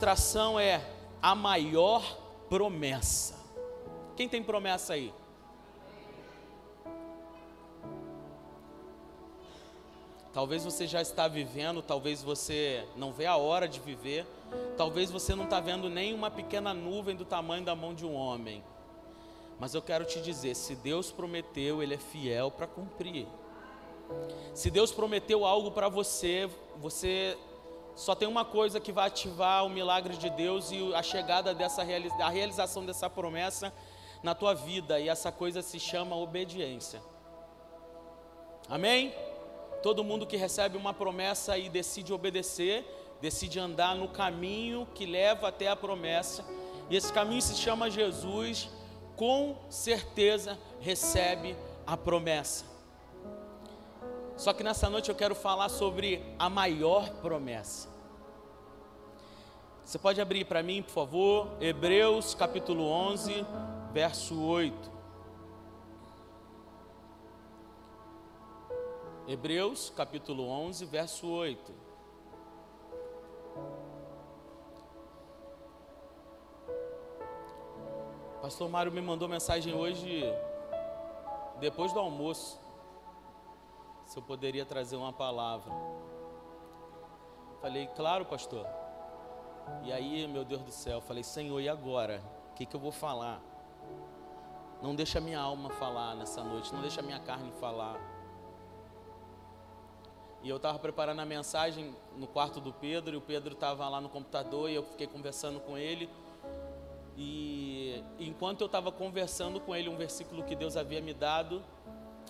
Tração é a maior promessa. Quem tem promessa aí? Talvez você já está vivendo, talvez você não vê a hora de viver, talvez você não está vendo nem uma pequena nuvem do tamanho da mão de um homem. Mas eu quero te dizer: se Deus prometeu, Ele é fiel para cumprir. Se Deus prometeu algo para você, você só tem uma coisa que vai ativar o milagre de Deus e a chegada dessa a realização dessa promessa na tua vida, e essa coisa se chama obediência. Amém? Todo mundo que recebe uma promessa e decide obedecer, decide andar no caminho que leva até a promessa, e esse caminho se chama Jesus, com certeza recebe a promessa. Só que nessa noite eu quero falar sobre a maior promessa. Você pode abrir para mim, por favor, Hebreus capítulo 11, verso 8. Hebreus capítulo 11, verso 8. Pastor Mário me mandou mensagem hoje, depois do almoço, se eu poderia trazer uma palavra. Falei, claro, pastor. E aí, meu Deus do céu, falei, Senhor, e agora? O que, que eu vou falar? Não deixa minha alma falar nessa noite, não deixa minha carne falar. E eu estava preparando a mensagem no quarto do Pedro, e o Pedro estava lá no computador, e eu fiquei conversando com ele. E enquanto eu estava conversando com ele, um versículo que Deus havia me dado,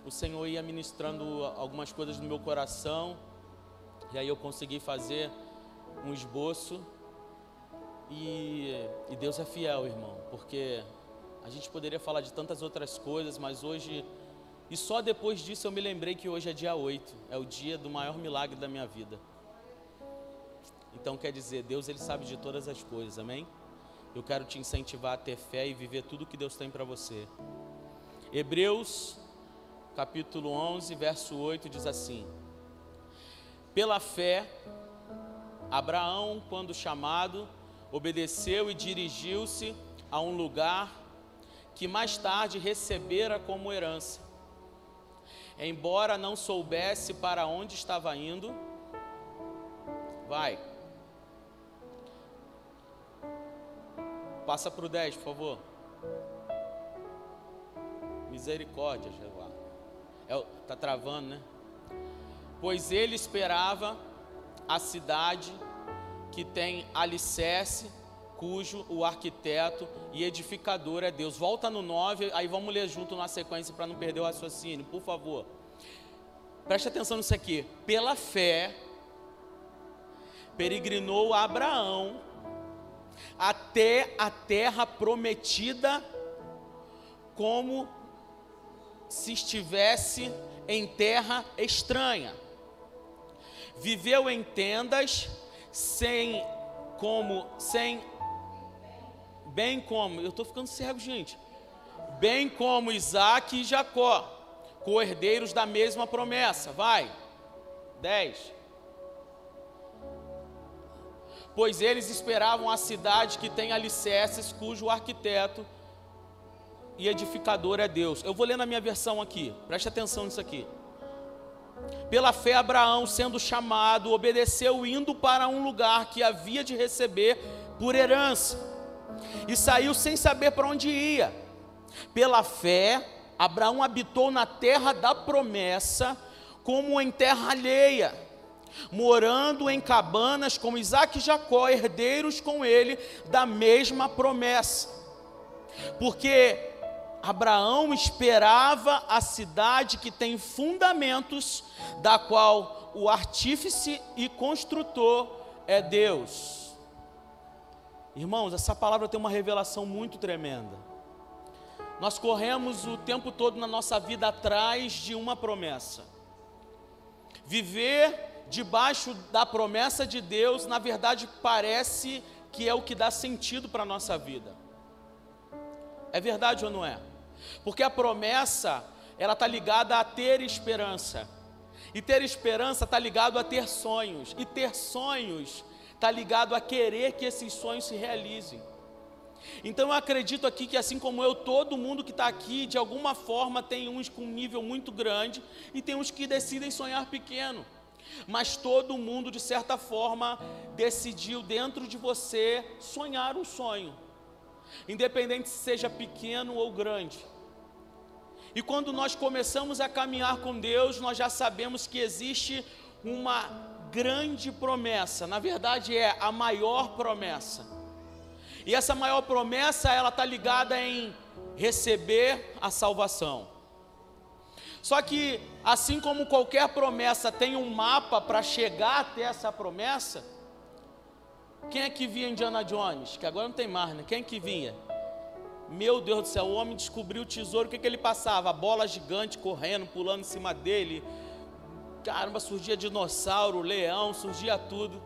o Senhor ia ministrando algumas coisas no meu coração, e aí eu consegui fazer um esboço. E, e Deus é fiel, irmão, porque a gente poderia falar de tantas outras coisas, mas hoje e só depois disso eu me lembrei que hoje é dia 8, é o dia do maior milagre da minha vida. Então quer dizer, Deus ele sabe de todas as coisas, amém? Eu quero te incentivar a ter fé e viver tudo que Deus tem para você. Hebreus, capítulo 11, verso 8 diz assim: Pela fé, Abraão, quando chamado, obedeceu e dirigiu-se a um lugar que mais tarde recebera como herança embora não soubesse para onde estava indo, vai. Passa para o 10, por favor. Misericórdia, Jeová. É, tá travando, né? Pois ele esperava a cidade que tem alicerce, cujo o arquiteto e edificador é Deus. Volta no 9, aí vamos ler junto na sequência para não perder o raciocínio, por favor. Preste atenção nisso aqui. Pela fé, peregrinou Abraão até a terra prometida, como se estivesse em terra estranha. Viveu em tendas, sem como sem bem como, eu estou ficando cego, gente, bem como Isaac e Jacó, co-herdeiros da mesma promessa. Vai, 10. Pois eles esperavam a cidade que tem alicerces, cujo arquiteto e edificador é Deus. Eu vou ler na minha versão aqui, preste atenção nisso aqui. Pela fé, Abraão, sendo chamado, obedeceu, indo para um lugar que havia de receber por herança e saiu sem saber para onde ia. Pela fé, Abraão habitou na terra da promessa, como em terra alheia, morando em cabanas com Isaac e Jacó, herdeiros com ele da mesma promessa. Porque Abraão esperava a cidade que tem fundamentos, da qual o artífice e construtor é Deus. Irmãos, essa palavra tem uma revelação muito tremenda. Nós corremos o tempo todo na nossa vida atrás de uma promessa. Viver debaixo da promessa de Deus, na verdade, parece que é o que dá sentido para a nossa vida. É verdade ou não é? Porque a promessa, ela está ligada a ter esperança. E ter esperança está ligado a ter sonhos. E ter sonhos está ligado a querer que esses sonhos se realizem. Então eu acredito aqui que assim como eu, todo mundo que está aqui, de alguma forma, tem uns com um nível muito grande e tem uns que decidem sonhar pequeno. Mas todo mundo, de certa forma, decidiu dentro de você sonhar um sonho, independente se seja pequeno ou grande. E quando nós começamos a caminhar com Deus, nós já sabemos que existe uma grande promessa, na verdade é a maior promessa. E essa maior promessa, ela está ligada em receber a salvação. Só que, assim como qualquer promessa tem um mapa para chegar até essa promessa, quem é que via Indiana Jones? Que agora não tem mais, né? Quem é que vinha? Meu Deus do céu, o homem descobriu o tesouro, o que, que ele passava? A bola gigante correndo, pulando em cima dele. Caramba, surgia dinossauro, leão, surgia tudo.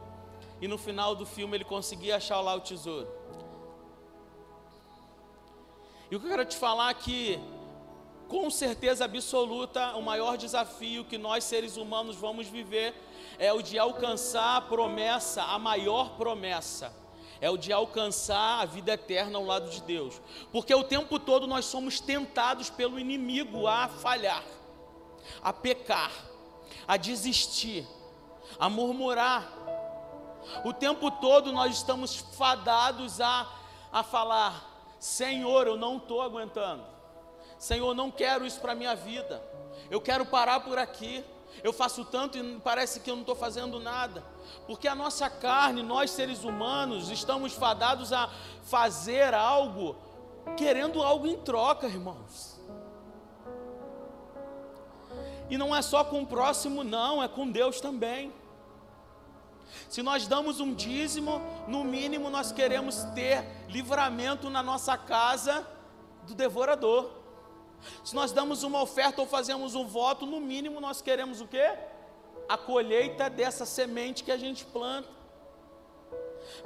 E no final do filme ele conseguia achar lá o tesouro. E o que eu quero te falar é que, com certeza absoluta, o maior desafio que nós seres humanos vamos viver é o de alcançar a promessa, a maior promessa é o de alcançar a vida eterna ao lado de Deus. Porque o tempo todo nós somos tentados pelo inimigo a falhar, a pecar, a desistir, a murmurar. O tempo todo nós estamos fadados a, a falar: Senhor, eu não estou aguentando. Senhor, não quero isso para a minha vida. Eu quero parar por aqui. Eu faço tanto e parece que eu não estou fazendo nada. Porque a nossa carne, nós seres humanos, estamos fadados a fazer algo, querendo algo em troca, irmãos. E não é só com o próximo, não, é com Deus também. Se nós damos um dízimo, no mínimo nós queremos ter livramento na nossa casa do devorador. Se nós damos uma oferta ou fazemos um voto, no mínimo nós queremos o quê? A colheita dessa semente que a gente planta.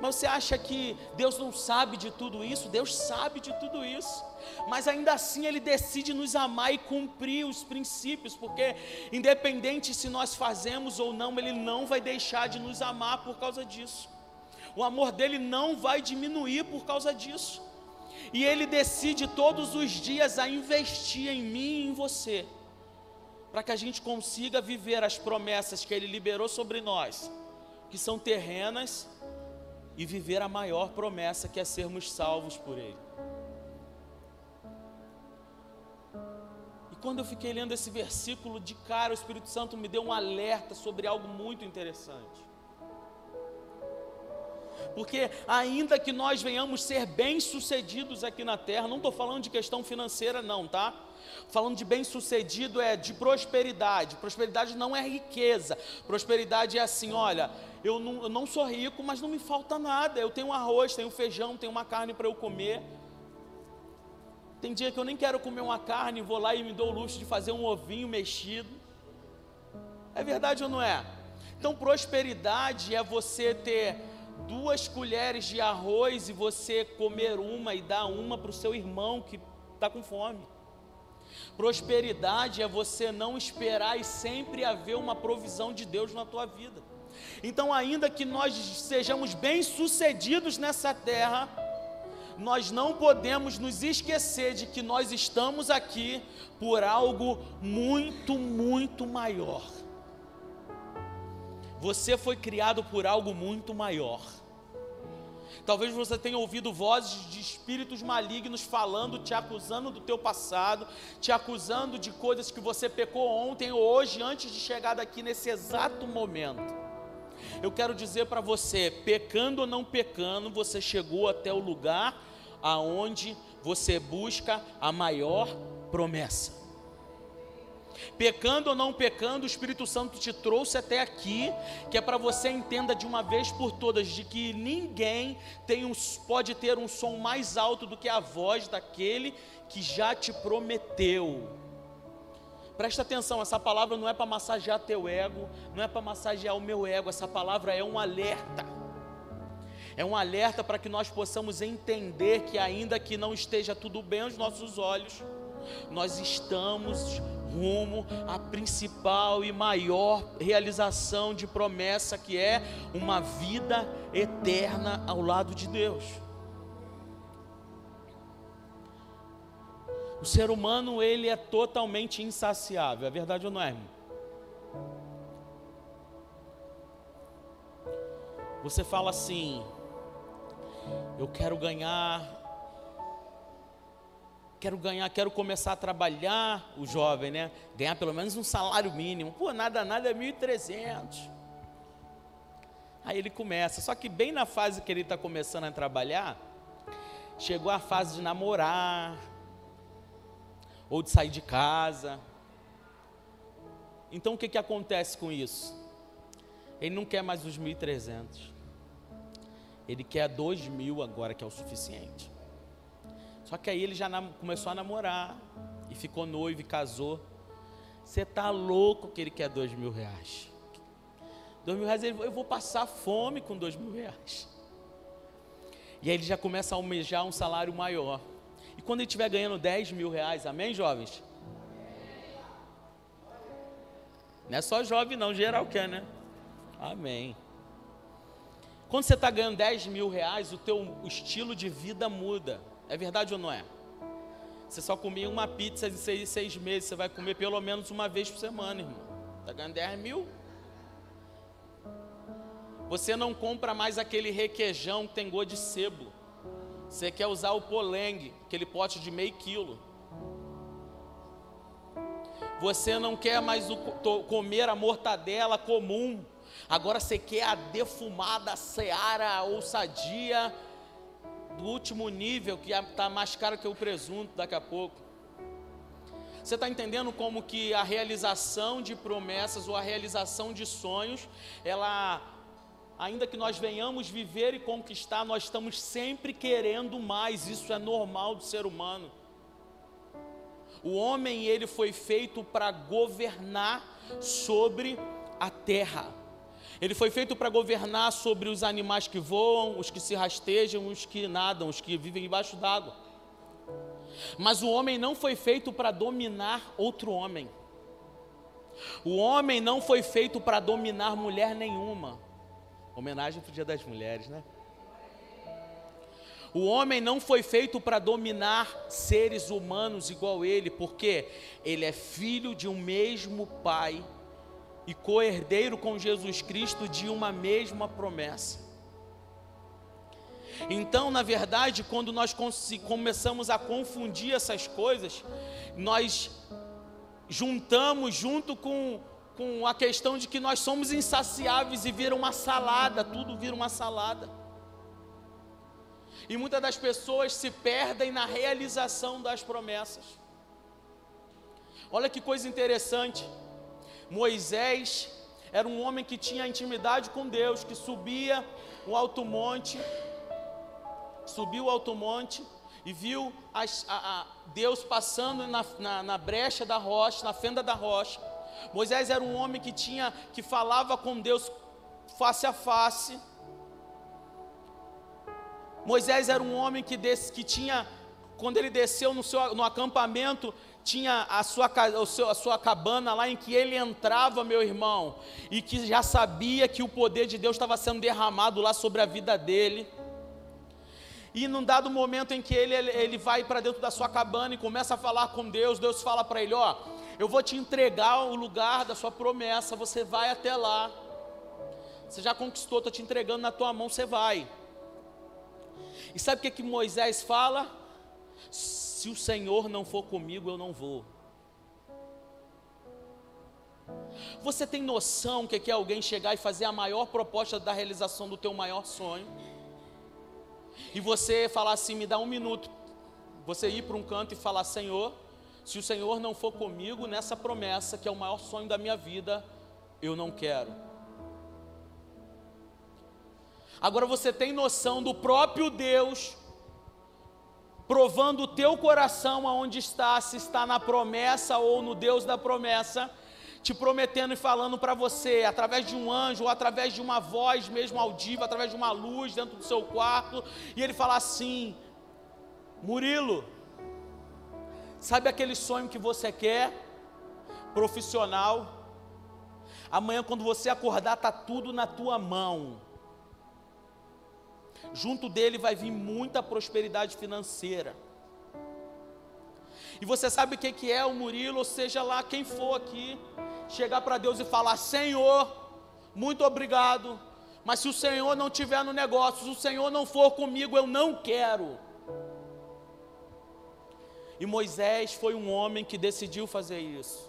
Mas você acha que Deus não sabe de tudo isso? Deus sabe de tudo isso. Mas ainda assim Ele decide nos amar e cumprir os princípios, porque independente se nós fazemos ou não, Ele não vai deixar de nos amar por causa disso. O amor dele não vai diminuir por causa disso. E Ele decide todos os dias a investir em mim e em você, para que a gente consiga viver as promessas que Ele liberou sobre nós, que são terrenas, e viver a maior promessa que é sermos salvos por Ele. E quando eu fiquei lendo esse versículo, de cara o Espírito Santo me deu um alerta sobre algo muito interessante. Porque ainda que nós venhamos ser bem-sucedidos aqui na terra, não estou falando de questão financeira, não, tá? Falando de bem-sucedido é de prosperidade. Prosperidade não é riqueza. Prosperidade é assim: olha, eu não, eu não sou rico, mas não me falta nada. Eu tenho arroz, tenho feijão, tenho uma carne para eu comer. Tem dia que eu nem quero comer uma carne, vou lá e me dou o luxo de fazer um ovinho mexido. É verdade ou não é? Então, prosperidade é você ter duas colheres de arroz e você comer uma e dar uma para o seu irmão que está com fome. Prosperidade é você não esperar e sempre haver uma provisão de Deus na tua vida. Então, ainda que nós sejamos bem-sucedidos nessa terra, nós não podemos nos esquecer de que nós estamos aqui por algo muito, muito maior. Você foi criado por algo muito maior. Talvez você tenha ouvido vozes de espíritos malignos falando, te acusando do teu passado, te acusando de coisas que você pecou ontem ou hoje antes de chegar daqui nesse exato momento. Eu quero dizer para você, pecando ou não pecando, você chegou até o lugar aonde você busca a maior promessa. Pecando ou não pecando, o Espírito Santo te trouxe até aqui, que é para você entenda de uma vez por todas de que ninguém tem um, pode ter um som mais alto do que a voz daquele que já te prometeu. Presta atenção, essa palavra não é para massagear teu ego, não é para massagear o meu ego, essa palavra é um alerta. É um alerta para que nós possamos entender que, ainda que não esteja tudo bem aos nossos olhos, nós estamos rumo à principal e maior realização de promessa que é uma vida eterna ao lado de Deus. O ser humano ele é totalmente insaciável, é verdade ou não é? Você fala assim: eu quero ganhar, quero ganhar, quero começar a trabalhar, o jovem, né? Ganhar pelo menos um salário mínimo. Pô, nada, nada é 1.300. Aí ele começa, só que bem na fase que ele está começando a trabalhar, chegou a fase de namorar, ou de sair de casa. Então o que, que acontece com isso? Ele não quer mais os 1.300. Ele quer 2 mil agora, que é o suficiente. Só que aí ele já começou a namorar, e ficou noivo e casou. Você tá louco que ele quer 2 mil reais. 2 mil reais, eu vou passar fome com 2 mil reais. E aí ele já começa a almejar um salário maior. E quando ele estiver ganhando 10 mil reais, amém, jovens? Não é só jovem, não, geral quer, né? Amém. Quando você está ganhando 10 mil reais, o teu estilo de vida muda. É verdade ou não é? Você só comia uma pizza em seis, seis meses, você vai comer pelo menos uma vez por semana, irmão. Está ganhando 10 mil? Você não compra mais aquele requeijão que tem gosto de sebo. Você quer usar o polengue, aquele pote de meio quilo. Você não quer mais o, comer a mortadela comum. Agora você quer a defumada seara ou sadia do último nível, que está mais caro que o presunto daqui a pouco. Você está entendendo como que a realização de promessas ou a realização de sonhos, ela ainda que nós venhamos viver e conquistar, nós estamos sempre querendo mais, isso é normal do ser humano. O homem, ele foi feito para governar sobre a terra. Ele foi feito para governar sobre os animais que voam, os que se rastejam, os que nadam, os que vivem embaixo d'água. Mas o homem não foi feito para dominar outro homem. O homem não foi feito para dominar mulher nenhuma. Homenagem para o Dia das Mulheres, né? O homem não foi feito para dominar seres humanos igual ele, porque ele é filho de um mesmo pai e co-herdeiro com Jesus Cristo de uma mesma promessa. Então, na verdade, quando nós começamos a confundir essas coisas, nós juntamos junto com com a questão de que nós somos insaciáveis e vira uma salada, tudo vira uma salada. E muitas das pessoas se perdem na realização das promessas. Olha que coisa interessante. Moisés era um homem que tinha intimidade com Deus, que subia o alto monte, subiu o alto monte e viu as, a, a Deus passando na, na, na brecha da rocha, na fenda da rocha Moisés era um homem que tinha, que falava com Deus face a face. Moisés era um homem que, des, que tinha, quando ele desceu no, seu, no acampamento, tinha a sua, a sua cabana lá em que ele entrava, meu irmão, e que já sabia que o poder de Deus estava sendo derramado lá sobre a vida dele. E num dado momento em que ele, ele, vai para dentro da sua cabana e começa a falar com Deus, Deus fala para ele: Ó, eu vou te entregar o lugar da sua promessa, você vai até lá. Você já conquistou, estou te entregando na tua mão, você vai. E sabe o que, que Moisés fala? Se o Senhor não for comigo, eu não vou. Você tem noção que é alguém chegar e fazer a maior proposta da realização do teu maior sonho? E você falar assim, me dá um minuto. Você ir para um canto e falar, Senhor, se o Senhor não for comigo nessa promessa, que é o maior sonho da minha vida, eu não quero. Agora você tem noção do próprio Deus provando o teu coração aonde está, se está na promessa ou no Deus da promessa, te prometendo e falando para você, através de um anjo, ou através de uma voz mesmo audível, através de uma luz dentro do seu quarto, e ele fala assim: Murilo, Sabe aquele sonho que você quer? profissional. Amanhã, quando você acordar, está tudo na tua mão. Junto dele vai vir muita prosperidade financeira. E você sabe o que é o Murilo, ou seja lá quem for aqui, chegar para Deus e falar: Senhor, muito obrigado, mas se o Senhor não tiver no negócio, se o Senhor não for comigo, eu não quero. E Moisés foi um homem que decidiu fazer isso.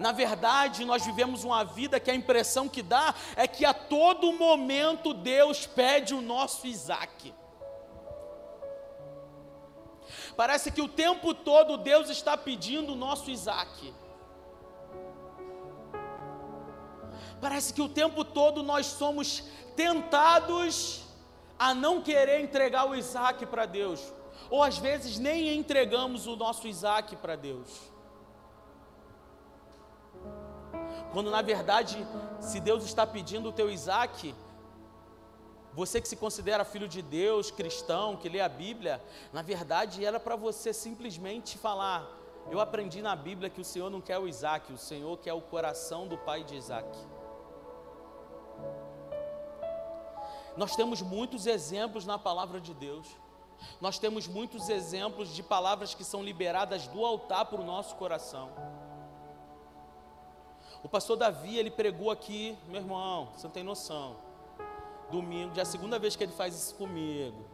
Na verdade, nós vivemos uma vida que a impressão que dá é que a todo momento Deus pede o nosso Isaac. Parece que o tempo todo Deus está pedindo o nosso Isaac. Parece que o tempo todo nós somos tentados a não querer entregar o Isaac para Deus, ou às vezes nem entregamos o nosso Isaac para Deus. Quando na verdade, se Deus está pedindo o teu Isaac, você que se considera filho de Deus, cristão, que lê a Bíblia, na verdade era para você simplesmente falar: Eu aprendi na Bíblia que o Senhor não quer o Isaac, o Senhor quer o coração do pai de Isaac. Nós temos muitos exemplos na palavra de Deus. Nós temos muitos exemplos de palavras que são liberadas do altar para o nosso coração. O pastor Davi, ele pregou aqui, meu irmão, você não tem noção. Domingo, já é a segunda vez que ele faz isso comigo.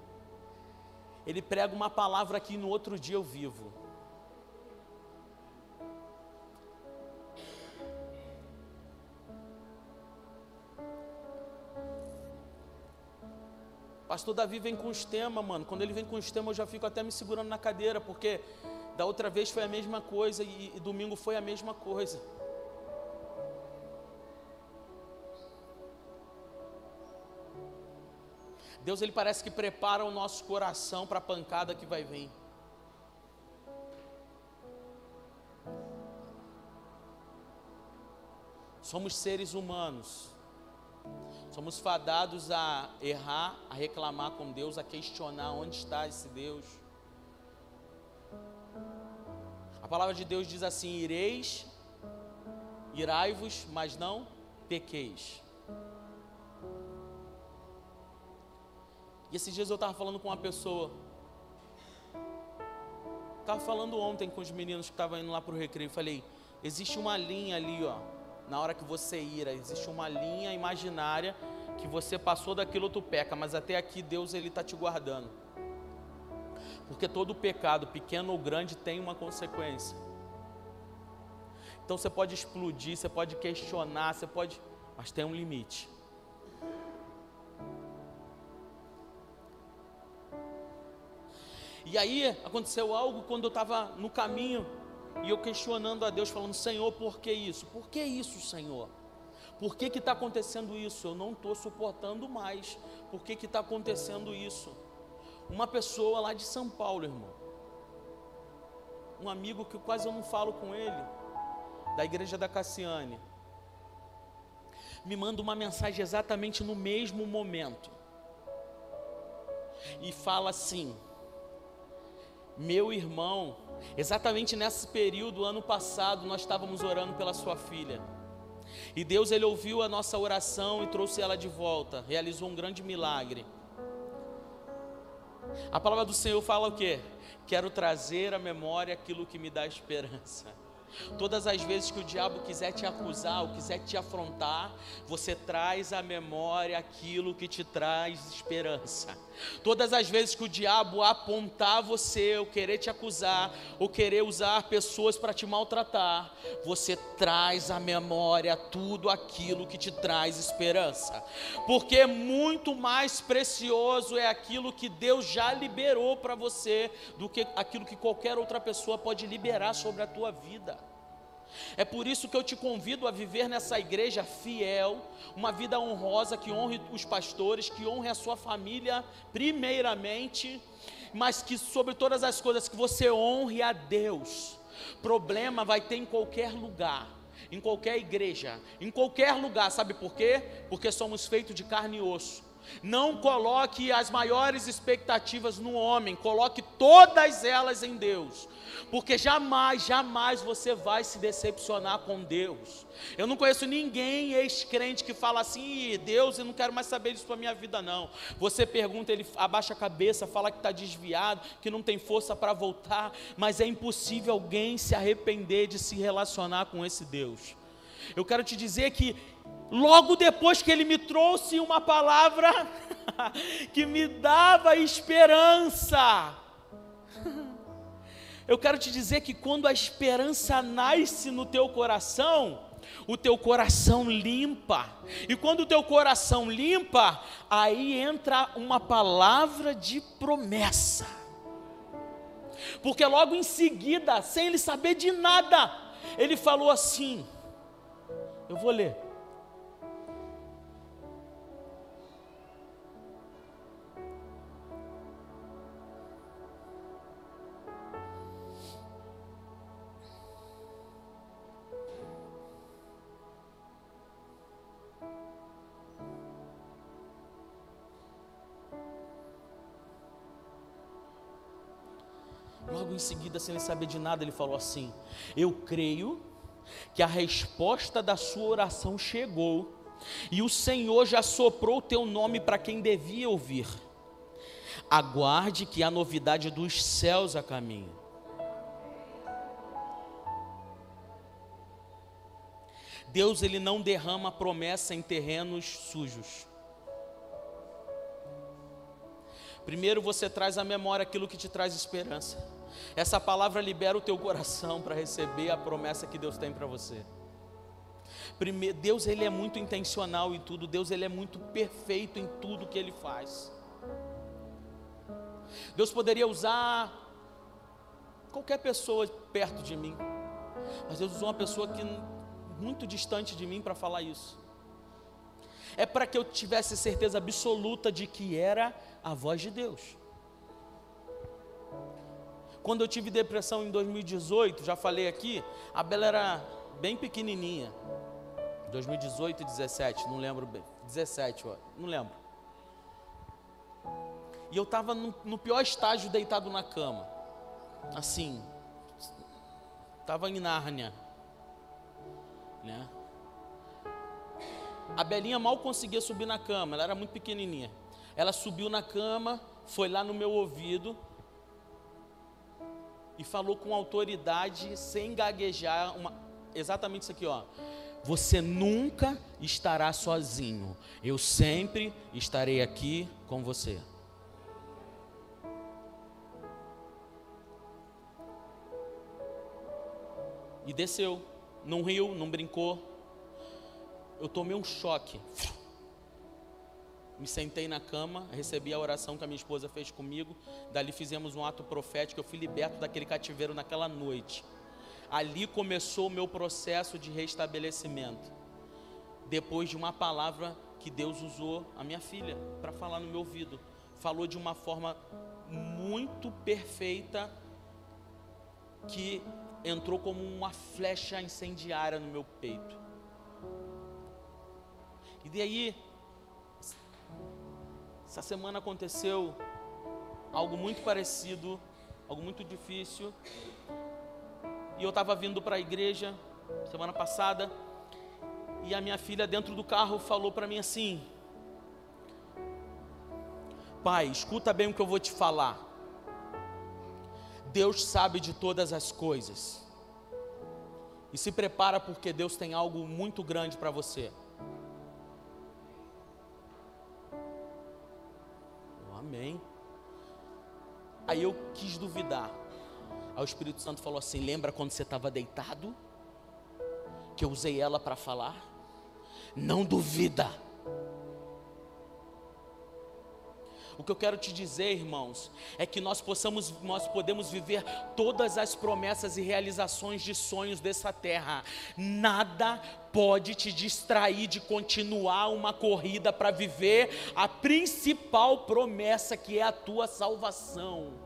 Ele prega uma palavra aqui no outro dia eu vivo. Pastor Davi vem com os temas, mano. Quando ele vem com os temas, eu já fico até me segurando na cadeira, porque da outra vez foi a mesma coisa e, e domingo foi a mesma coisa. Deus ele parece que prepara o nosso coração para a pancada que vai vir. Somos seres humanos. Somos fadados a errar, a reclamar com Deus, a questionar onde está esse Deus. A palavra de Deus diz assim: ireis, irai-vos, mas não pequeis. Esses dias eu estava falando com uma pessoa. Estava falando ontem com os meninos que estavam indo lá para o recreio. Falei: existe uma linha ali, ó. Na hora que você ira, existe uma linha imaginária que você passou daquilo tu peca, mas até aqui Deus ele está te guardando. Porque todo pecado, pequeno ou grande, tem uma consequência. Então você pode explodir, você pode questionar, você pode, mas tem um limite. E aí aconteceu algo quando eu estava no caminho e eu questionando a Deus, falando: Senhor, por que isso? Por que isso, Senhor? Por que está acontecendo isso? Eu não estou suportando mais. Por que está acontecendo isso? Uma pessoa lá de São Paulo, irmão. Um amigo que quase eu não falo com ele, da igreja da Cassiane. Me manda uma mensagem exatamente no mesmo momento. E fala assim: meu irmão, exatamente nesse período, ano passado, nós estávamos orando pela sua filha. E Deus ele ouviu a nossa oração e trouxe ela de volta, realizou um grande milagre. A palavra do Senhor fala o quê? Quero trazer à memória aquilo que me dá esperança. Todas as vezes que o diabo quiser te acusar ou quiser te afrontar, você traz à memória aquilo que te traz esperança. Todas as vezes que o diabo apontar você, ou querer te acusar, ou querer usar pessoas para te maltratar, você traz à memória tudo aquilo que te traz esperança. Porque muito mais precioso é aquilo que Deus já liberou para você do que aquilo que qualquer outra pessoa pode liberar sobre a tua vida. É por isso que eu te convido a viver nessa igreja fiel, uma vida honrosa que honre os pastores, que honre a sua família, primeiramente, mas que sobre todas as coisas que você honre a Deus. Problema vai ter em qualquer lugar, em qualquer igreja, em qualquer lugar, sabe por quê? Porque somos feitos de carne e osso. Não coloque as maiores expectativas no homem, coloque todas elas em Deus, porque jamais, jamais você vai se decepcionar com Deus. Eu não conheço ninguém ex-crente que fala assim, Deus, eu não quero mais saber disso para minha vida, não. Você pergunta, ele abaixa a cabeça, fala que está desviado, que não tem força para voltar, mas é impossível alguém se arrepender de se relacionar com esse Deus. Eu quero te dizer que logo depois que ele me trouxe uma palavra que me dava esperança, eu quero te dizer que quando a esperança nasce no teu coração, o teu coração limpa. E quando o teu coração limpa, aí entra uma palavra de promessa. Porque logo em seguida, sem ele saber de nada, ele falou assim: Eu vou ler. Logo em seguida, sem ele saber de nada, ele falou assim: Eu creio que a resposta da sua oração chegou, e o Senhor já soprou o teu nome para quem devia ouvir. Aguarde que a novidade dos céus a caminho. Deus ele não derrama promessa em terrenos sujos. Primeiro você traz à memória aquilo que te traz esperança. Essa palavra libera o teu coração para receber a promessa que Deus tem para você. Primeiro, Deus ele é muito intencional em tudo, Deus ele é muito perfeito em tudo que ele faz. Deus poderia usar qualquer pessoa perto de mim, mas Deus usou uma pessoa que muito distante de mim para falar isso. É para que eu tivesse certeza absoluta de que era a voz de Deus. Quando eu tive depressão em 2018, já falei aqui, a Bela era bem pequenininha. 2018 e 17, não lembro bem. 17, ó, não lembro. E eu estava no, no, pior estágio deitado na cama. Assim, estava em Nárnia. Né? A Belinha mal conseguia subir na cama, ela era muito pequenininha. Ela subiu na cama, foi lá no meu ouvido, e falou com autoridade, sem gaguejar, uma, exatamente isso aqui, ó. Você nunca estará sozinho. Eu sempre estarei aqui com você. E desceu, não riu, não brincou. Eu tomei um choque me sentei na cama, recebi a oração que a minha esposa fez comigo. Dali fizemos um ato profético. Eu fui liberto daquele cativeiro naquela noite. Ali começou o meu processo de restabelecimento. Depois de uma palavra que Deus usou a minha filha para falar no meu ouvido. Falou de uma forma muito perfeita que entrou como uma flecha incendiária no meu peito. E daí essa semana aconteceu algo muito parecido, algo muito difícil. E eu estava vindo para a igreja semana passada e a minha filha dentro do carro falou para mim assim: Pai, escuta bem o que eu vou te falar. Deus sabe de todas as coisas. E se prepara porque Deus tem algo muito grande para você. Amém. Aí eu quis duvidar. Aí o Espírito Santo falou assim: Lembra quando você estava deitado? Que eu usei ela para falar? Não duvida. O que eu quero te dizer, irmãos, é que nós possamos, nós podemos viver todas as promessas e realizações de sonhos dessa terra. Nada pode te distrair de continuar uma corrida para viver a principal promessa que é a tua salvação.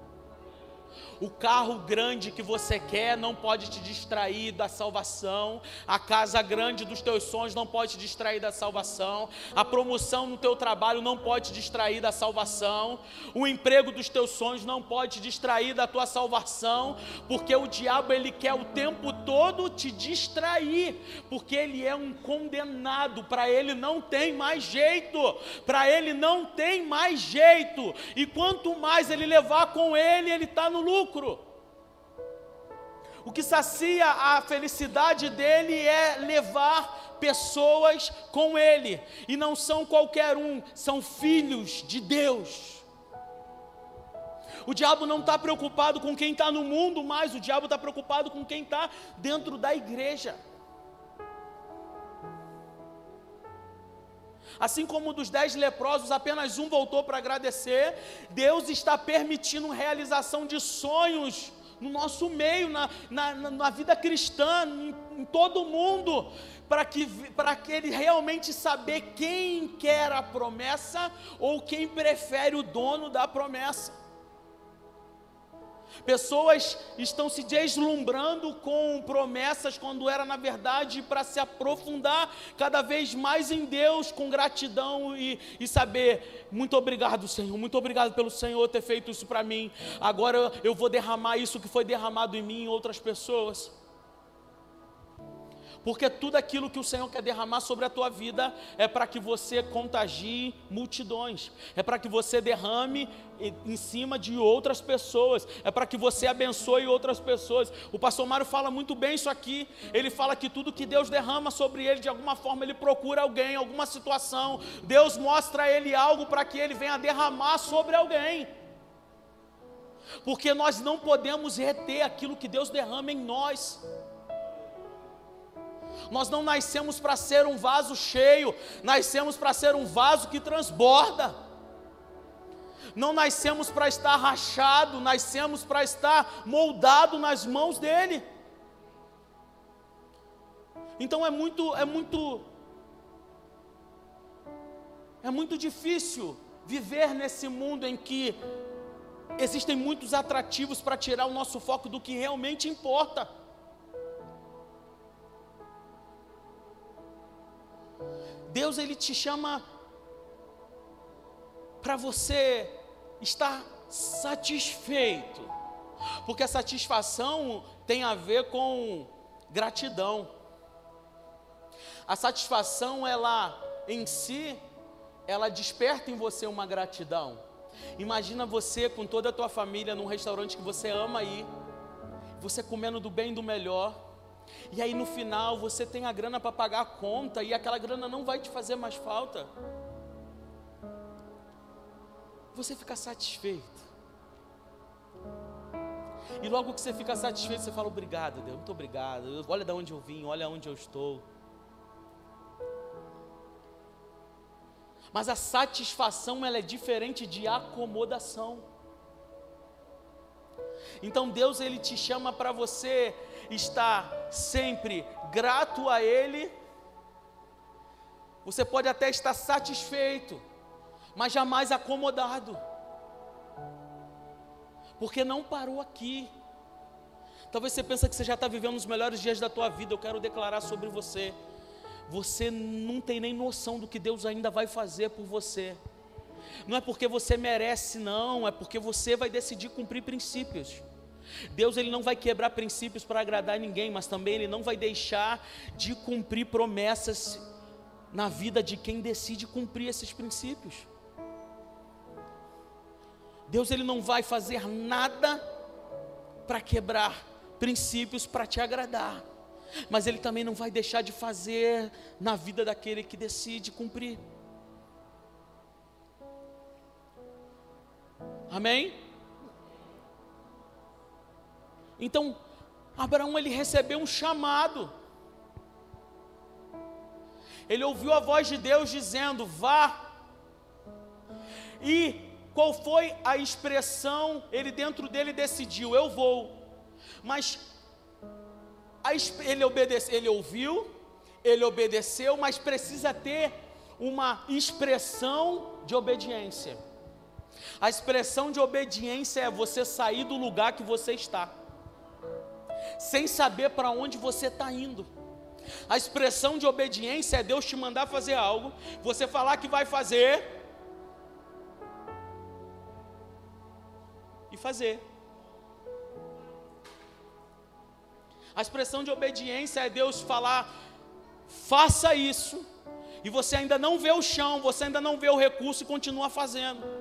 O carro grande que você quer não pode te distrair da salvação. A casa grande dos teus sonhos não pode te distrair da salvação. A promoção no teu trabalho não pode te distrair da salvação. O emprego dos teus sonhos não pode te distrair da tua salvação, porque o diabo ele quer o tempo todo te distrair, porque ele é um condenado, para ele não tem mais jeito. Para ele não tem mais jeito. E quanto mais ele levar com ele, ele está no lucro. O que sacia a felicidade dele é levar pessoas com ele, e não são qualquer um, são filhos de Deus. O diabo não está preocupado com quem está no mundo, mas o diabo está preocupado com quem está dentro da igreja. Assim como dos dez leprosos, apenas um voltou para agradecer. Deus está permitindo realização de sonhos no nosso meio, na, na, na vida cristã, em, em todo mundo, para que, para que ele realmente saber quem quer a promessa ou quem prefere o dono da promessa. Pessoas estão se deslumbrando com promessas quando era na verdade para se aprofundar cada vez mais em Deus com gratidão e, e saber, muito obrigado Senhor, muito obrigado pelo Senhor ter feito isso para mim. Agora eu vou derramar isso que foi derramado em mim em outras pessoas porque tudo aquilo que o Senhor quer derramar sobre a tua vida é para que você contagie multidões, é para que você derrame em cima de outras pessoas, é para que você abençoe outras pessoas. O pastor Mário fala muito bem isso aqui. Ele fala que tudo que Deus derrama sobre ele, de alguma forma, ele procura alguém, alguma situação. Deus mostra a ele algo para que ele venha derramar sobre alguém. Porque nós não podemos reter aquilo que Deus derrama em nós. Nós não nascemos para ser um vaso cheio, nascemos para ser um vaso que transborda. Não nascemos para estar rachado, nascemos para estar moldado nas mãos dele. Então é muito, é muito, é muito difícil viver nesse mundo em que existem muitos atrativos para tirar o nosso foco do que realmente importa. Deus ele te chama para você estar satisfeito, porque a satisfação tem a ver com gratidão. A satisfação, ela em si, ela desperta em você uma gratidão. Imagina você com toda a tua família num restaurante que você ama ir, você comendo do bem e do melhor e aí no final você tem a grana para pagar a conta e aquela grana não vai te fazer mais falta. Você fica satisfeito. E logo que você fica satisfeito, você fala: Obrigado, Deus, muito obrigado. Olha de onde eu vim, olha onde eu estou. Mas a satisfação ela é diferente de acomodação. Então Deus ele te chama para você estar sempre grato a Ele. Você pode até estar satisfeito, mas jamais acomodado, porque não parou aqui. Talvez você pense que você já está vivendo os melhores dias da tua vida. Eu quero declarar sobre você. Você não tem nem noção do que Deus ainda vai fazer por você. Não é porque você merece, não, é porque você vai decidir cumprir princípios. Deus ele não vai quebrar princípios para agradar ninguém, mas também ele não vai deixar de cumprir promessas na vida de quem decide cumprir esses princípios. Deus ele não vai fazer nada para quebrar princípios para te agradar, mas ele também não vai deixar de fazer na vida daquele que decide cumprir. Amém? Então, Abraão ele recebeu um chamado. Ele ouviu a voz de Deus dizendo: "Vá". E qual foi a expressão? Ele dentro dele decidiu: "Eu vou". Mas a, ele obedeceu, ele ouviu, ele obedeceu, mas precisa ter uma expressão de obediência. A expressão de obediência é você sair do lugar que você está, sem saber para onde você está indo. A expressão de obediência é Deus te mandar fazer algo, você falar que vai fazer e fazer. A expressão de obediência é Deus falar, faça isso, e você ainda não vê o chão, você ainda não vê o recurso e continua fazendo.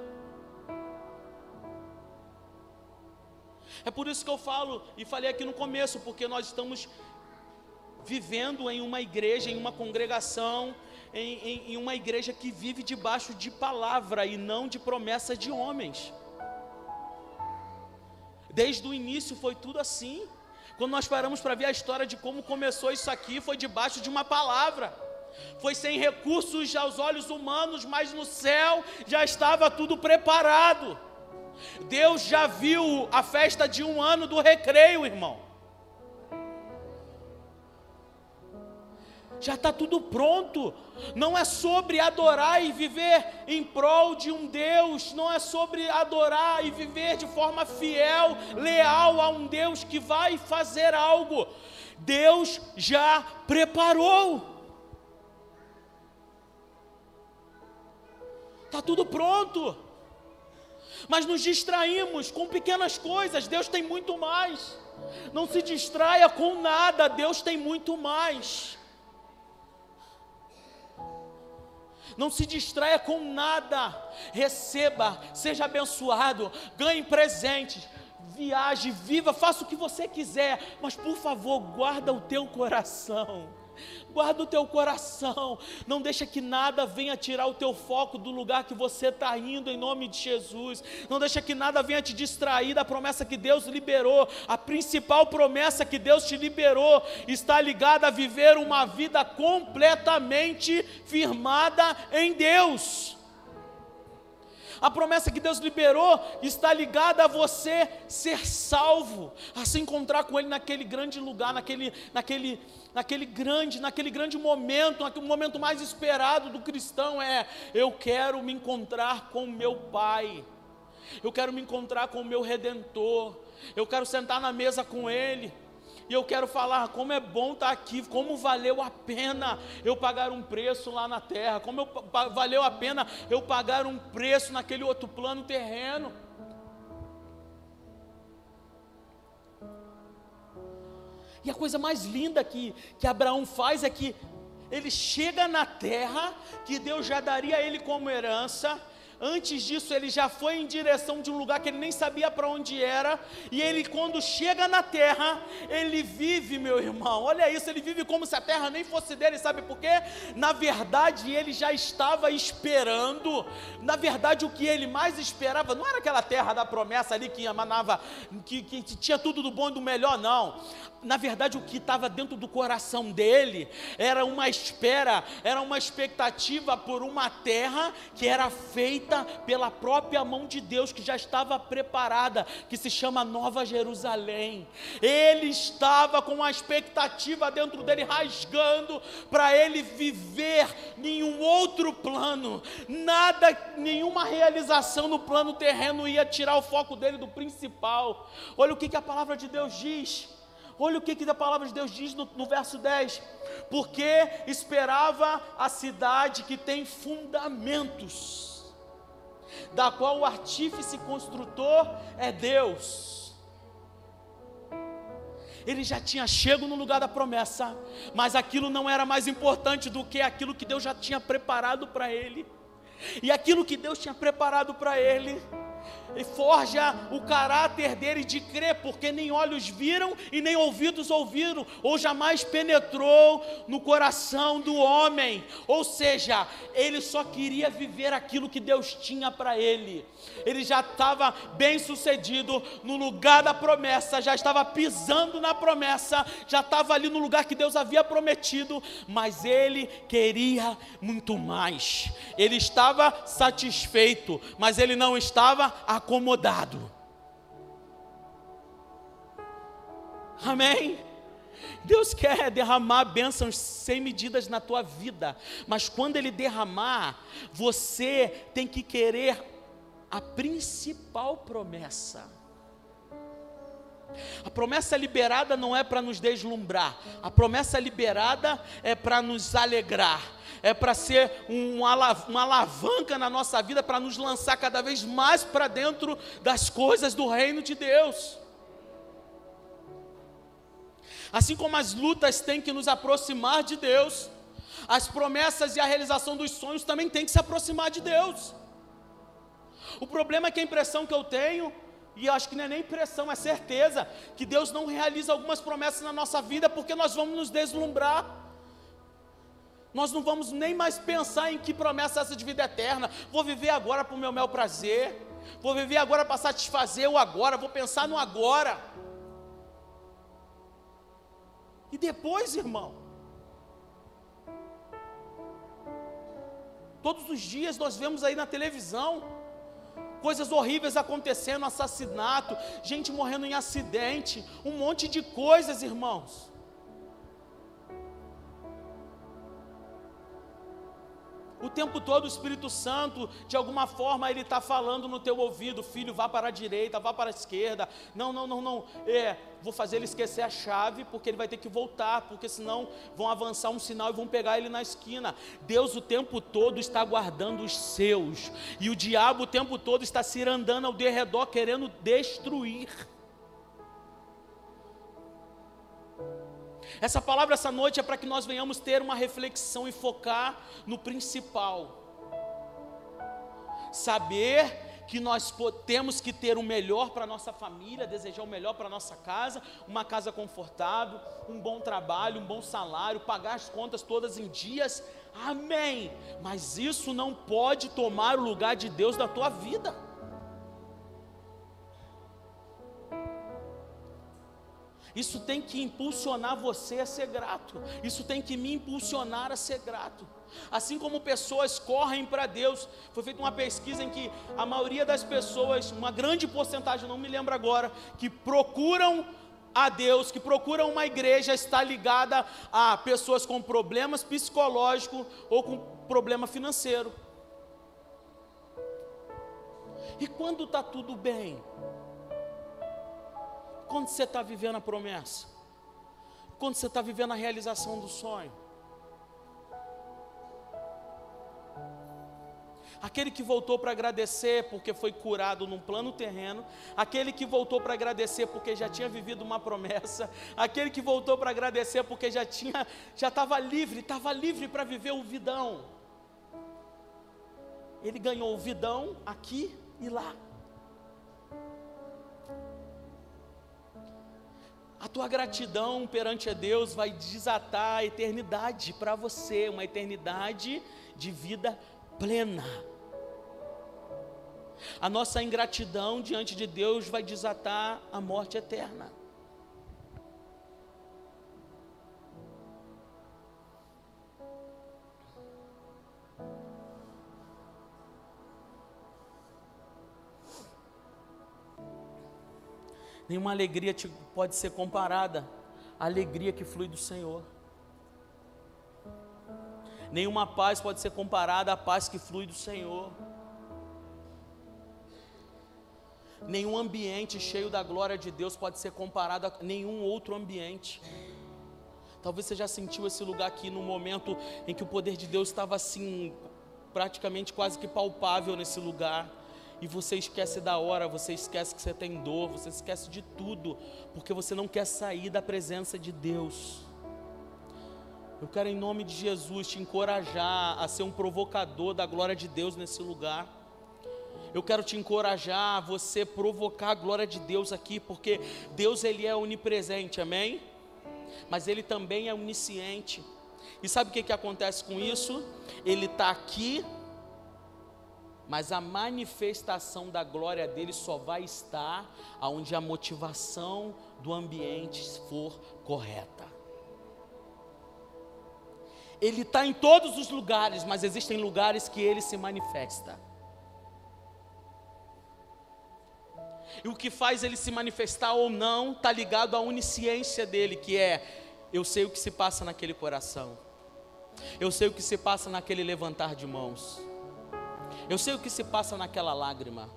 É por isso que eu falo e falei aqui no começo, porque nós estamos vivendo em uma igreja, em uma congregação, em, em, em uma igreja que vive debaixo de palavra e não de promessa de homens. Desde o início foi tudo assim. Quando nós paramos para ver a história de como começou isso aqui, foi debaixo de uma palavra. Foi sem recursos aos olhos humanos, mas no céu já estava tudo preparado. Deus já viu a festa de um ano do recreio, irmão. Já está tudo pronto. Não é sobre adorar e viver em prol de um Deus. Não é sobre adorar e viver de forma fiel, leal a um Deus que vai fazer algo. Deus já preparou. Está tudo pronto mas nos distraímos com pequenas coisas. Deus tem muito mais. Não se distraia com nada, Deus tem muito mais. Não se distraia com nada. Receba, seja abençoado, ganhe presentes, viaje, viva, faça o que você quiser, mas por favor, guarda o teu coração guarda o teu coração, não deixa que nada venha tirar o teu foco do lugar que você está indo em nome de Jesus, não deixa que nada venha te distrair da promessa que Deus liberou, a principal promessa que Deus te liberou está ligada a viver uma vida completamente firmada em Deus. A promessa que Deus liberou está ligada a você ser salvo, a se encontrar com Ele naquele grande lugar, naquele, naquele, naquele grande, naquele grande momento, naquele momento mais esperado do cristão é: eu quero me encontrar com meu Pai, eu quero me encontrar com o meu Redentor, eu quero sentar na mesa com Ele. E eu quero falar como é bom estar aqui, como valeu a pena eu pagar um preço lá na terra, como eu, valeu a pena eu pagar um preço naquele outro plano terreno. E a coisa mais linda que, que Abraão faz é que ele chega na terra que Deus já daria a ele como herança, Antes disso, ele já foi em direção de um lugar que ele nem sabia para onde era. E ele, quando chega na terra, ele vive, meu irmão. Olha isso, ele vive como se a terra nem fosse dele. Sabe por quê? Na verdade, ele já estava esperando. Na verdade, o que ele mais esperava não era aquela terra da promessa ali que emanava, que, que tinha tudo do bom e do melhor, não na verdade, o que estava dentro do coração dele era uma espera, era uma expectativa por uma terra que era feita pela própria mão de Deus, que já estava preparada, que se chama Nova Jerusalém. Ele estava com uma expectativa dentro dele, rasgando para ele viver nenhum outro plano, nada, nenhuma realização no plano terreno ia tirar o foco dele do principal. Olha o que, que a palavra de Deus diz. Olha o que, que a palavra de Deus diz no, no verso 10: porque esperava a cidade que tem fundamentos, da qual o artífice construtor é Deus. Ele já tinha chego no lugar da promessa, mas aquilo não era mais importante do que aquilo que Deus já tinha preparado para ele. E aquilo que Deus tinha preparado para ele e forja o caráter dele de crer, porque nem olhos viram e nem ouvidos ouviram, ou jamais penetrou no coração do homem. Ou seja, ele só queria viver aquilo que Deus tinha para ele. Ele já estava bem sucedido no lugar da promessa, já estava pisando na promessa, já estava ali no lugar que Deus havia prometido, mas ele queria muito mais. Ele estava satisfeito, mas ele não estava acomodado. Amém? Deus quer derramar bênçãos sem medidas na tua vida, mas quando Ele derramar, você tem que querer a principal promessa. A promessa liberada não é para nos deslumbrar, a promessa liberada é para nos alegrar, é para ser uma alavanca na nossa vida, para nos lançar cada vez mais para dentro das coisas do reino de Deus. Assim como as lutas têm que nos aproximar de Deus, as promessas e a realização dos sonhos também têm que se aproximar de Deus. O problema é que a impressão que eu tenho, e acho que não é nem impressão, é certeza, que Deus não realiza algumas promessas na nossa vida porque nós vamos nos deslumbrar. Nós não vamos nem mais pensar em que promessa é essa de vida eterna. Vou viver agora para o meu mel prazer. Vou viver agora para satisfazer o agora. Vou pensar no agora. E depois, irmão, todos os dias nós vemos aí na televisão coisas horríveis acontecendo, assassinato, gente morrendo em acidente, um monte de coisas, irmãos. O tempo todo o Espírito Santo, de alguma forma, ele está falando no teu ouvido, filho, vá para a direita, vá para a esquerda. Não, não, não, não. É, vou fazer ele esquecer a chave, porque ele vai ter que voltar, porque senão vão avançar um sinal e vão pegar ele na esquina. Deus o tempo todo está guardando os seus. E o diabo o tempo todo está se andando ao derredor, querendo destruir. Essa palavra essa noite é para que nós venhamos ter uma reflexão e focar no principal. Saber que nós temos que ter o melhor para a nossa família, desejar o melhor para a nossa casa, uma casa confortável, um bom trabalho, um bom salário, pagar as contas todas em dias, amém. Mas isso não pode tomar o lugar de Deus na tua vida. Isso tem que impulsionar você a ser grato. Isso tem que me impulsionar a ser grato. Assim como pessoas correm para Deus, foi feita uma pesquisa em que a maioria das pessoas, uma grande porcentagem, não me lembro agora, que procuram a Deus, que procuram uma igreja, está ligada a pessoas com problemas psicológicos ou com problema financeiro. E quando está tudo bem, quando você está vivendo a promessa? Quando você está vivendo a realização do sonho? Aquele que voltou para agradecer porque foi curado num plano terreno, aquele que voltou para agradecer porque já tinha vivido uma promessa, aquele que voltou para agradecer porque já tinha, já estava livre, estava livre para viver o vidão. Ele ganhou o vidão aqui e lá. A tua gratidão perante a Deus vai desatar a eternidade para você, uma eternidade de vida plena. A nossa ingratidão diante de Deus vai desatar a morte eterna. Nenhuma alegria te, pode ser comparada à alegria que flui do Senhor. Nenhuma paz pode ser comparada à paz que flui do Senhor. Nenhum ambiente cheio da glória de Deus pode ser comparado a nenhum outro ambiente. Talvez você já sentiu esse lugar aqui no momento em que o poder de Deus estava assim, praticamente quase que palpável nesse lugar e você esquece da hora, você esquece que você tem dor, você esquece de tudo, porque você não quer sair da presença de Deus. Eu quero, em nome de Jesus, te encorajar a ser um provocador da glória de Deus nesse lugar. Eu quero te encorajar a você provocar a glória de Deus aqui, porque Deus ele é onipresente, amém? Mas ele também é onisciente. E sabe o que, que acontece com isso? Ele está aqui mas a manifestação da glória dele só vai estar aonde a motivação do ambiente for correta. Ele está em todos os lugares, mas existem lugares que ele se manifesta. E o que faz ele se manifestar ou não está ligado à onisciência dele, que é: eu sei o que se passa naquele coração, eu sei o que se passa naquele levantar de mãos. Eu sei o que se passa naquela lágrima.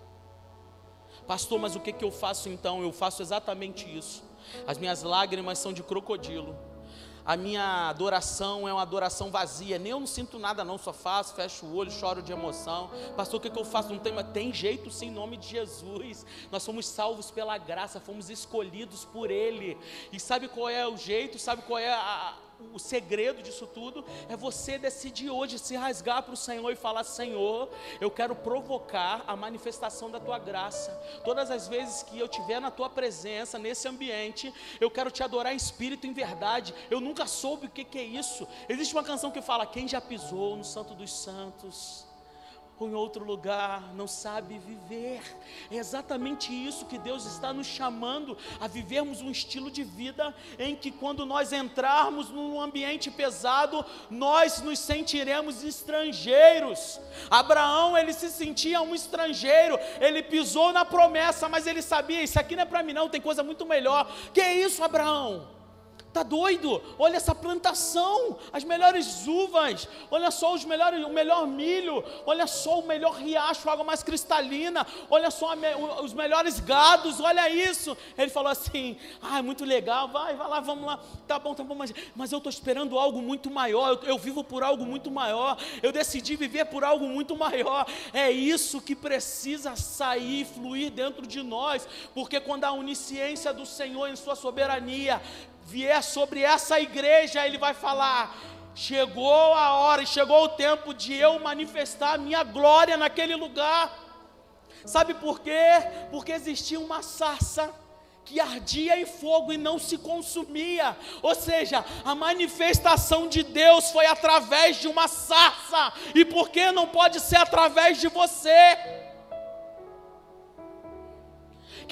Pastor, mas o que, que eu faço então? Eu faço exatamente isso. As minhas lágrimas são de crocodilo. A minha adoração é uma adoração vazia. Nem eu não sinto nada, não. Só faço, fecho o olho, choro de emoção. Pastor, o que, que eu faço? Não tem, mas tem jeito sim, em nome de Jesus. Nós fomos salvos pela graça, fomos escolhidos por Ele. E sabe qual é o jeito? Sabe qual é a, o segredo disso tudo é você decidir hoje se rasgar para o Senhor e falar: Senhor, eu quero provocar a manifestação da tua graça. Todas as vezes que eu estiver na tua presença, nesse ambiente, eu quero te adorar em espírito e em verdade. Eu nunca soube o que, que é isso. Existe uma canção que fala: Quem já pisou no Santo dos Santos? Ou em outro lugar, não sabe viver. É exatamente isso que Deus está nos chamando a vivermos um estilo de vida em que, quando nós entrarmos num ambiente pesado, nós nos sentiremos estrangeiros. Abraão, ele se sentia um estrangeiro, ele pisou na promessa, mas ele sabia: Isso aqui não é para mim, não, tem coisa muito melhor. Que é isso, Abraão? Tá doido? Olha essa plantação, as melhores uvas, olha só os melhores, o melhor milho, olha só o melhor riacho, água mais cristalina, olha só os melhores gados, olha isso. Ele falou assim: "Ah, é muito legal, vai, vai lá, vamos lá. Tá bom, tá bom, mas, mas eu estou esperando algo muito maior. Eu, eu vivo por algo muito maior. Eu decidi viver por algo muito maior. É isso que precisa sair, fluir dentro de nós, porque quando a onisciência do Senhor em sua soberania vier sobre essa igreja, ele vai falar: chegou a hora, chegou o tempo de eu manifestar a minha glória naquele lugar. Sabe por quê? Porque existia uma sarça que ardia em fogo e não se consumia. Ou seja, a manifestação de Deus foi através de uma sarça. E por que não pode ser através de você?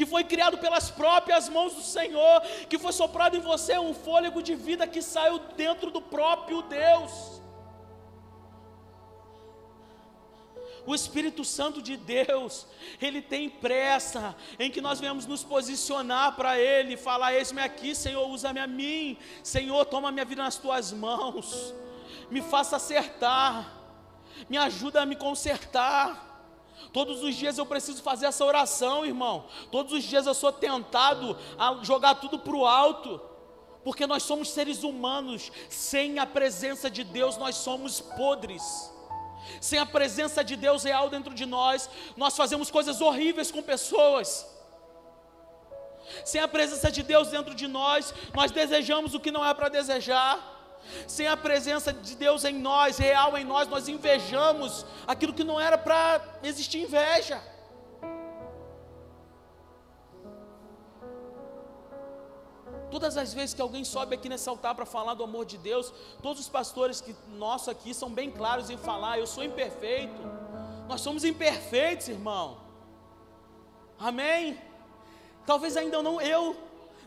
Que foi criado pelas próprias mãos do Senhor, que foi soprado em você um fôlego de vida que saiu dentro do próprio Deus. O Espírito Santo de Deus, Ele tem pressa em que nós venhamos nos posicionar para Ele, falar: Eis-me aqui, Senhor, usa-me a mim, Senhor, toma minha vida nas tuas mãos, me faça acertar, me ajuda a me consertar. Todos os dias eu preciso fazer essa oração, irmão. Todos os dias eu sou tentado a jogar tudo para o alto. Porque nós somos seres humanos, sem a presença de Deus nós somos podres. Sem a presença de Deus real dentro de nós, nós fazemos coisas horríveis com pessoas. Sem a presença de Deus dentro de nós, nós desejamos o que não é para desejar. Sem a presença de Deus em nós, real em nós, nós invejamos aquilo que não era para existir inveja. Todas as vezes que alguém sobe aqui nesse altar para falar do amor de Deus, todos os pastores que nossos aqui são bem claros em falar: eu sou imperfeito. Nós somos imperfeitos, irmão. Amém? Talvez ainda não eu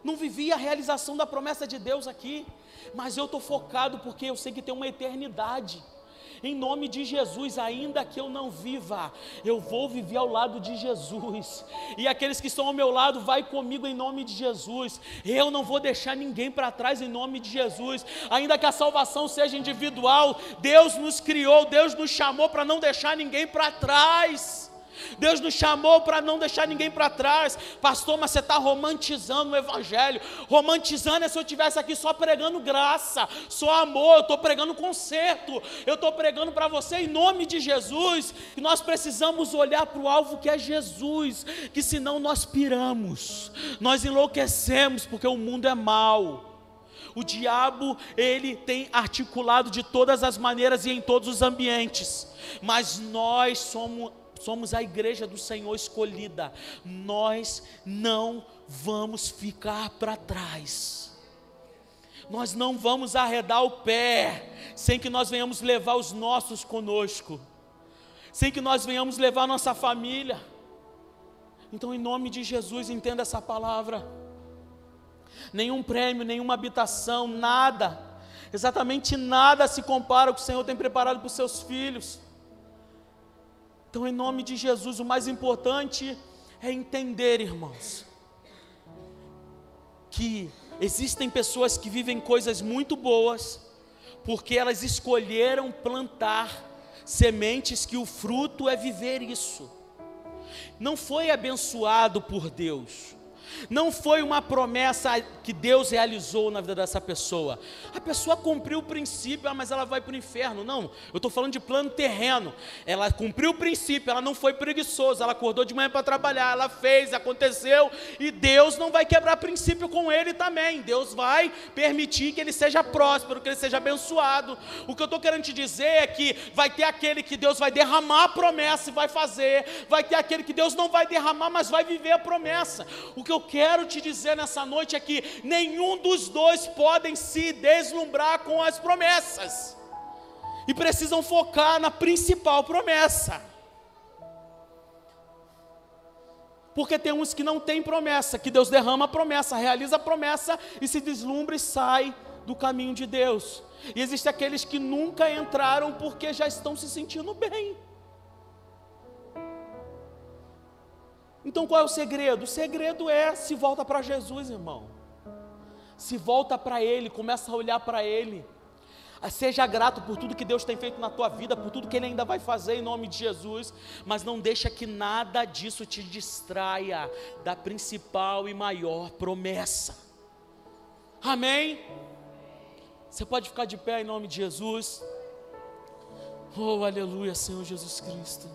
não vivi a realização da promessa de Deus aqui mas eu estou focado porque eu sei que tem uma eternidade. Em nome de Jesus, ainda que eu não viva, eu vou viver ao lado de Jesus. E aqueles que estão ao meu lado, vai comigo em nome de Jesus. Eu não vou deixar ninguém para trás em nome de Jesus. Ainda que a salvação seja individual, Deus nos criou, Deus nos chamou para não deixar ninguém para trás. Deus nos chamou para não deixar ninguém para trás. Pastor, mas você está romantizando o Evangelho. Romantizando é se eu estivesse aqui só pregando graça, só amor. Eu estou pregando conserto. Eu estou pregando para você em nome de Jesus. E nós precisamos olhar para o alvo que é Jesus. Que senão nós piramos, nós enlouquecemos, porque o mundo é mau. O diabo, ele tem articulado de todas as maneiras e em todos os ambientes, mas nós somos somos a igreja do Senhor escolhida, nós não vamos ficar para trás. Nós não vamos arredar o pé sem que nós venhamos levar os nossos conosco, sem que nós venhamos levar nossa família. Então, em nome de Jesus, entenda essa palavra. Nenhum prêmio, nenhuma habitação, nada, exatamente nada se compara ao que o Senhor tem preparado para os seus filhos. Então, em nome de Jesus, o mais importante é entender, irmãos, que existem pessoas que vivem coisas muito boas, porque elas escolheram plantar sementes que o fruto é viver isso. não foi abençoado por Deus. Não foi uma promessa que Deus realizou na vida dessa pessoa. A pessoa cumpriu o princípio, ah, mas ela vai para o inferno. Não, eu estou falando de plano terreno. Ela cumpriu o princípio, ela não foi preguiçosa, ela acordou de manhã para trabalhar, ela fez, aconteceu, e Deus não vai quebrar princípio com ele também. Deus vai permitir que ele seja próspero, que ele seja abençoado. O que eu estou querendo te dizer é que vai ter aquele que Deus vai derramar a promessa e vai fazer, vai ter aquele que Deus não vai derramar, mas vai viver a promessa. O que eu quero te dizer nessa noite é que nenhum dos dois podem se deslumbrar com as promessas. E precisam focar na principal promessa. Porque tem uns que não têm promessa, que Deus derrama a promessa, realiza a promessa e se deslumbra e sai do caminho de Deus. E existem aqueles que nunca entraram porque já estão se sentindo bem. Então qual é o segredo? O segredo é se volta para Jesus, irmão. Se volta para Ele, começa a olhar para Ele. Ah, seja grato por tudo que Deus tem feito na tua vida, por tudo que Ele ainda vai fazer em nome de Jesus, mas não deixa que nada disso te distraia da principal e maior promessa. Amém? Você pode ficar de pé em nome de Jesus. Oh, aleluia, Senhor Jesus Cristo.